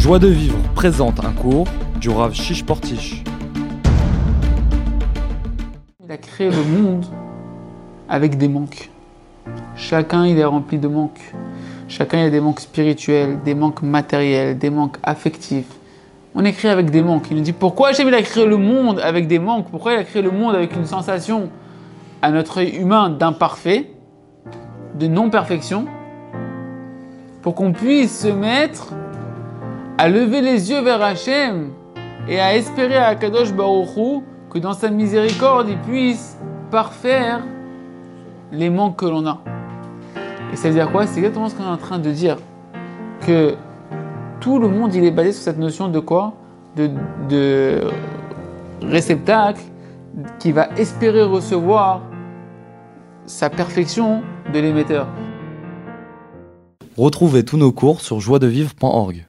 Joie de vivre présente un cours du Rav Shish Portish. Il a créé le monde avec des manques. Chacun il est rempli de manques. Chacun il a des manques spirituels, des manques matériels, des manques affectifs. On créé avec des manques. Il nous dit pourquoi Hachem il a créé le monde avec des manques? Pourquoi il a créé le monde avec une sensation à notre œil humain d'imparfait, de non-perfection? Pour qu'on puisse se mettre à lever les yeux vers Hachem et à espérer à Kadosh Baruch Hu que dans sa miséricorde il puisse parfaire les manques que l'on a. Et ça veut dire quoi? C'est exactement ce qu'on est en train de dire. Que tout le monde, il est basé sur cette notion de quoi? De, de réceptacle qui va espérer recevoir sa perfection de l'émetteur. Retrouvez tous nos cours sur joiedevivre.org.